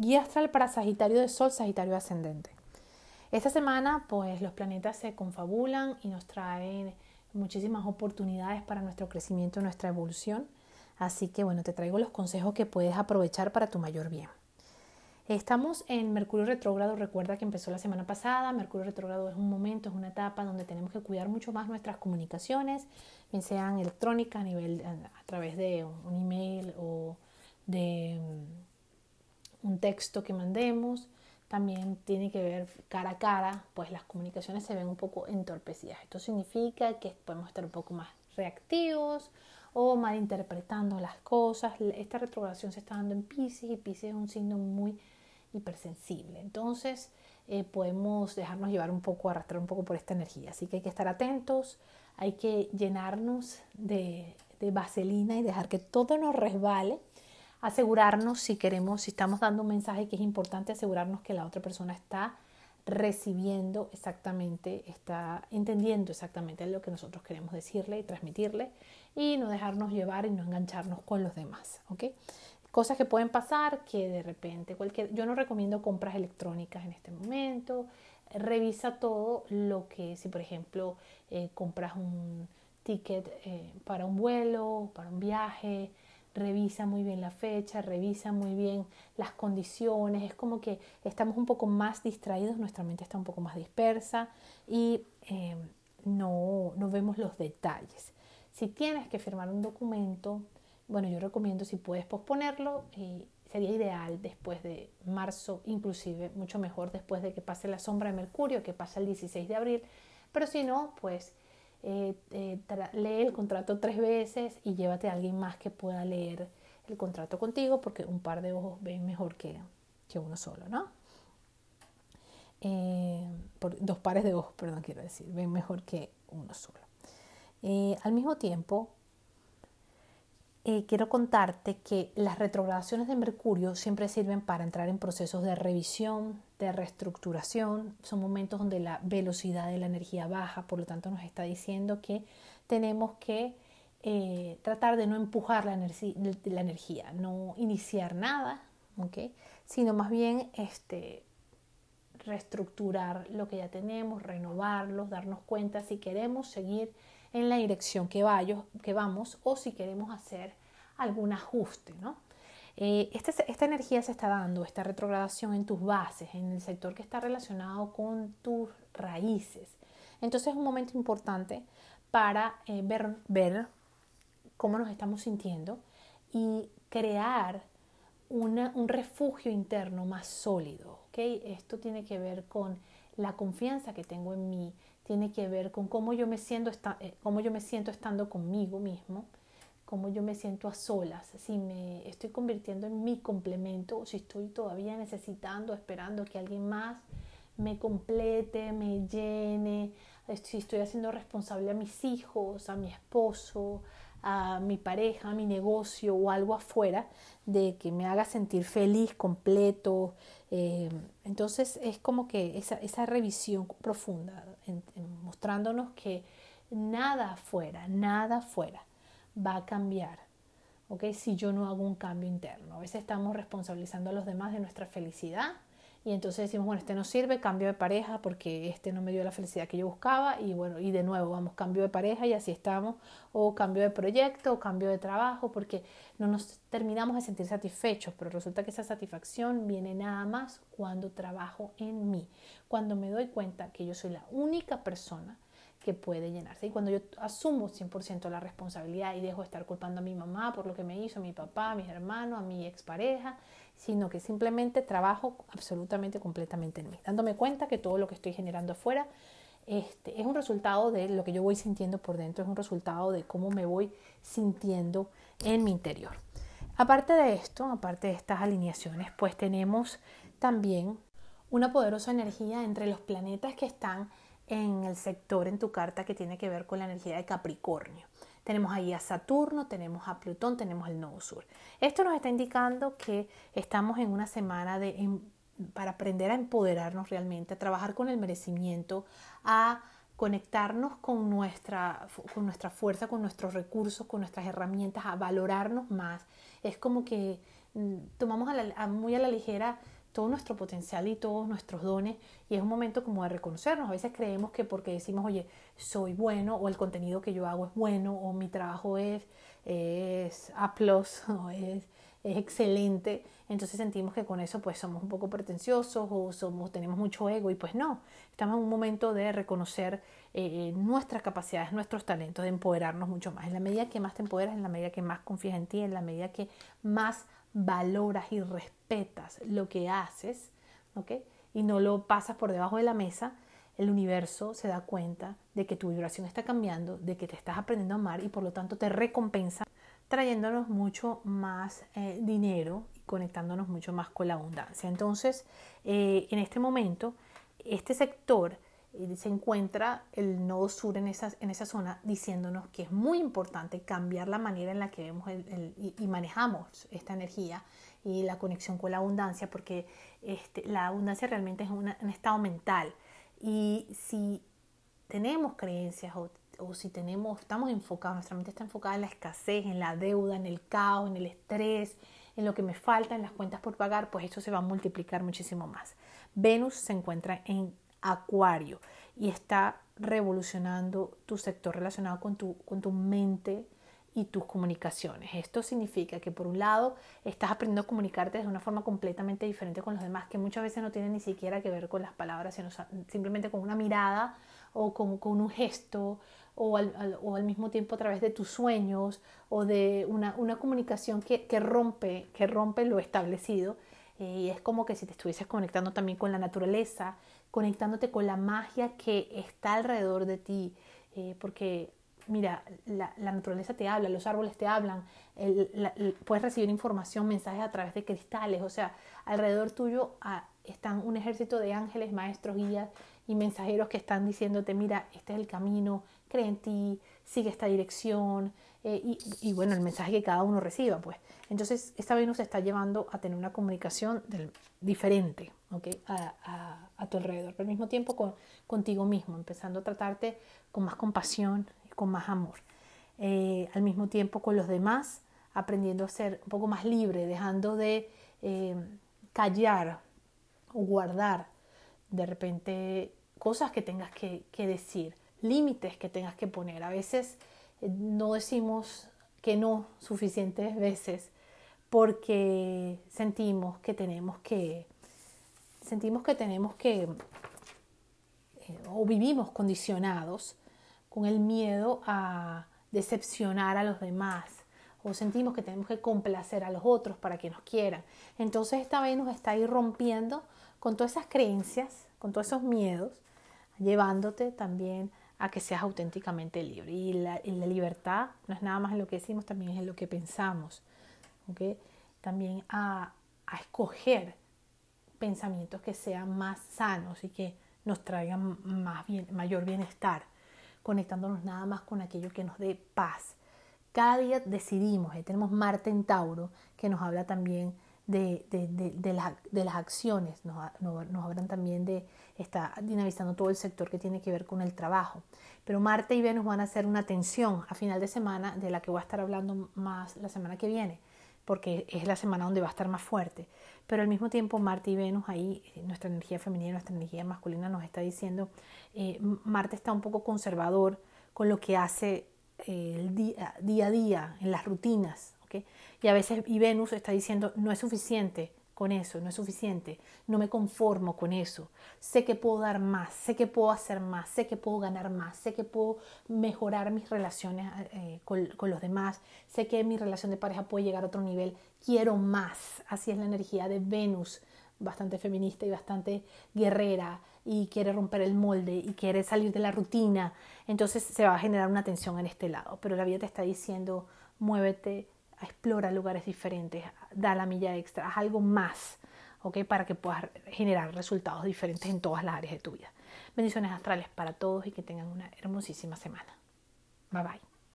Guía astral para Sagitario de Sol, Sagitario ascendente. Esta semana, pues los planetas se confabulan y nos traen muchísimas oportunidades para nuestro crecimiento, nuestra evolución. Así que bueno, te traigo los consejos que puedes aprovechar para tu mayor bien. Estamos en Mercurio retrógrado, recuerda que empezó la semana pasada, Mercurio retrógrado es un momento, es una etapa donde tenemos que cuidar mucho más nuestras comunicaciones, bien sean electrónicas a a través de un email o de mm, un texto que mandemos, también tiene que ver cara a cara, pues las comunicaciones se ven un poco entorpecidas. Esto significa que podemos estar un poco más reactivos o malinterpretando las cosas. Esta retrogradación se está dando en Pisces y Pisces es un signo muy hipersensible. Entonces eh, podemos dejarnos llevar un poco, arrastrar un poco por esta energía. Así que hay que estar atentos, hay que llenarnos de, de vaselina y dejar que todo nos resbale. Asegurarnos si queremos, si estamos dando un mensaje que es importante, asegurarnos que la otra persona está recibiendo exactamente, está entendiendo exactamente lo que nosotros queremos decirle y transmitirle y no dejarnos llevar y no engancharnos con los demás. ¿ok? Cosas que pueden pasar que de repente cualquier, yo no recomiendo compras electrónicas en este momento. Revisa todo lo que, si por ejemplo eh, compras un ticket eh, para un vuelo, para un viaje, revisa muy bien la fecha, revisa muy bien las condiciones. Es como que estamos un poco más distraídos, nuestra mente está un poco más dispersa y eh, no, no vemos los detalles. Si tienes que firmar un documento, bueno, yo recomiendo si puedes posponerlo, y sería ideal después de marzo, inclusive mucho mejor después de que pase la sombra de Mercurio, que pasa el 16 de abril, pero si no, pues eh, eh, lee el contrato tres veces y llévate a alguien más que pueda leer el contrato contigo, porque un par de ojos ven mejor que, que uno solo, ¿no? Eh, dos pares de ojos, perdón, quiero decir, ven mejor que uno solo. al mismo tiempo, quiero contarte que las retrogradaciones de Mercurio siempre sirven para entrar en procesos de revisión, de reestructuración. Son momentos donde la velocidad de la energía baja, por lo tanto nos está diciendo que tenemos que eh, tratar de no empujar la, la, energía, no iniciar nada, ¿okay? sino más bien este, reestructurar lo que ya tenemos, renovarlos, darnos cuenta si queremos seguir en la dirección que, que vamos o si queremos hacer algún ajuste. ¿no? Eh, este esta energía se está dando, esta retrogradación en tus bases, en el sector que está relacionado con tus raíces. Entonces es un momento importante para eh, ver, ver cómo nos estamos sintiendo y crear un refugio interno más sólido. ¿okay? Esto tiene que ver con la confianza que tengo en mí, tiene que ver con cómo yo me siento, eh, cómo yo me siento estando conmigo mismo, cómo yo me siento a solas, si me estoy convirtiendo en mi complemento o si estoy todavía necesitando, esperando que alguien más me complete, me llene, si estoy haciendo responsable a mis hijos, a mi esposo, a mi pareja, a mi negocio o algo afuera de que me haga sentir feliz, completo. Eh, entonces es como que esa revisión profunda, mostrándonos que nada afuera, nada afuera va a cambiar. ¿ok? Si yo no hago un cambio interno. A veces estamos responsabilizando a los demás de nuestra felicidad y entonces decimos, bueno, este no sirve, cambio de pareja porque este no me dio la felicidad que yo buscaba y bueno, y de nuevo vamos, cambio de pareja y así estamos, o cambio de proyecto, o cambio de trabajo, porque no nos terminamos de sentir satisfechos, pero resulta que esa satisfacción viene nada más cuando trabajo en mí, cuando me doy cuenta que yo soy la única persona que puede llenarse. Y cuando yo asumo 100% la responsabilidad y dejo de estar culpando a mi mamá por lo que me hizo, a mi papá, a mis hermanos, a mi expareja, sino que simplemente trabajo absolutamente, completamente en mí, dándome cuenta que todo lo que estoy generando afuera este, es un resultado de lo que yo voy sintiendo por dentro, es un resultado de cómo me voy sintiendo en mi interior. Aparte de esto, aparte de estas alineaciones, pues tenemos también una poderosa energía entre los planetas que están en el sector en tu carta que tiene que ver con la energía de Capricornio. Tenemos ahí a Saturno, tenemos a Plutón, tenemos el Nodo Sur. Esto nos está indicando que estamos en una semana de, em, para aprender a empoderarnos realmente, a trabajar con el merecimiento, a conectarnos con nuestra, con nuestra fuerza, con nuestros recursos, con nuestras herramientas, a valorarnos más. Es como que mm, tomamos muy a la ligera todo nuestro potencial y todos nuestros dones y es un momento como de reconocernos. A veces creemos que porque decimos, oye, soy bueno o el contenido que yo hago es bueno o mi trabajo es, es A o es, es excelente, entonces sentimos que con eso pues somos un poco pretenciosos o somos, tenemos mucho ego y pues no, estamos en un momento de reconocer eh, nuestras capacidades, nuestros talentos, de empoderarnos mucho más. En la medida que más te empoderas, en la medida que más confías en ti, en la medida que más valoras y respetas lo que haces, ¿ok? Y no lo pasas por debajo de la mesa, el universo se da cuenta de que tu vibración está cambiando, de que te estás aprendiendo a amar y por lo tanto te recompensa trayéndonos mucho más eh, dinero y conectándonos mucho más con la abundancia. Entonces, eh, en este momento, este sector eh, se encuentra el nodo sur en esa, en esa zona diciéndonos que es muy importante cambiar la manera en la que vemos y, manejamos esta energía y la conexión con la abundancia, porque este, la abundancia realmente es un estado mental. Y si tenemos creencias o, o, si tenemos, estamos enfocados, nuestra mente está enfocada en la escasez, en la deuda, en el caos, en el estrés, en lo que me falta, en las cuentas por pagar, pues eso se va a multiplicar muchísimo más. Venus se encuentra en Acuario y está revolucionando tu sector relacionado con tu, con tu mente y tus comunicaciones. Esto significa que por un lado estás aprendiendo a comunicarte de una forma completamente diferente con los demás, que muchas veces no tiene ni siquiera que ver con las palabras, sino simplemente con una mirada o con, con un gesto o al, o al, mismo tiempo a través de tus sueños o de una, una comunicación que, que, rompe, que rompe lo establecido. Y es como que si te estuvieses conectando también con la naturaleza conectándote con la magia que está alrededor de ti, eh, porque mira, la, naturaleza te habla, los árboles te hablan, puedes recibir información, mensajes a través de cristales, o sea, alrededor tuyo están un ejército de ángeles, maestros, guías y mensajeros que están diciéndote, mira, este es el camino, cree en ti, sigue esta dirección, eh, y, bueno, el mensaje que cada uno reciba, pues. Entonces, esta Venus está llevando a tener una comunicación diferente ¿okay? a, a, tu alrededor, pero al mismo tiempo con, contigo mismo, empezando a tratarte con más compasión y con más amor. Eh, al mismo tiempo con los demás, aprendiendo a ser un poco más libre, dejando de eh, callar guardar de repente cosas que tengas que, decir, límites que tengas que poner. A veces eh, no decimos que no suficientes veces porque sentimos que tenemos que, sentimos que tenemos que, eh, o vivimos condicionados con el miedo a decepcionar a los demás, o sentimos que tenemos que complacer a los otros para que nos quieran. Entonces esta vez nos está ahí rompiendo con todas esas creencias, con todos esos miedos, llevándote también a que seas auténticamente libre. Y la, la libertad no es nada más en lo que decimos, también es en lo que pensamos también a, escoger pensamientos que sean más sanos y que nos traigan más bien, mayor bienestar, conectándonos nada más con aquello que nos dé paz. Cada día decidimos, eh, tenemos Marte en Tauro, que nos habla también de, de, las acciones, nos, nos, hablan también de, está dinamizando todo el sector que tiene que ver con el trabajo. Pero Marte y Venus van a hacer una tensión a final de semana, de la que voy a estar hablando más la semana que viene porque es la semana donde va a estar más fuerte. Pero al mismo tiempo Marte y Venus ahí, eh, nuestra energía femenina, nuestra energía masculina nos está diciendo, eh, Marte está un poco conservador con lo que hace eh, el día, día, a día, en las rutinas. Y a veces y Venus está diciendo, no es suficiente, con eso, no es suficiente, no me conformo con eso, sé que puedo dar más, sé que puedo hacer más, sé que puedo ganar más, sé que puedo mejorar mis relaciones eh, con, con, los demás, sé que mi relación de pareja puede llegar a otro nivel, quiero más, así es la energía de Venus, bastante feminista y bastante guerrera y quiere romper el molde y quiere salir de la rutina, entonces se va a generar una tensión en este lado, pero la vida te está diciendo, muévete, explora lugares diferentes, da la milla extra, haz algo más, ¿ok? Para que puedas generar resultados diferentes en todas las áreas de tu vida. Bendiciones astrales para todos y que tengan una hermosísima semana. Bye bye.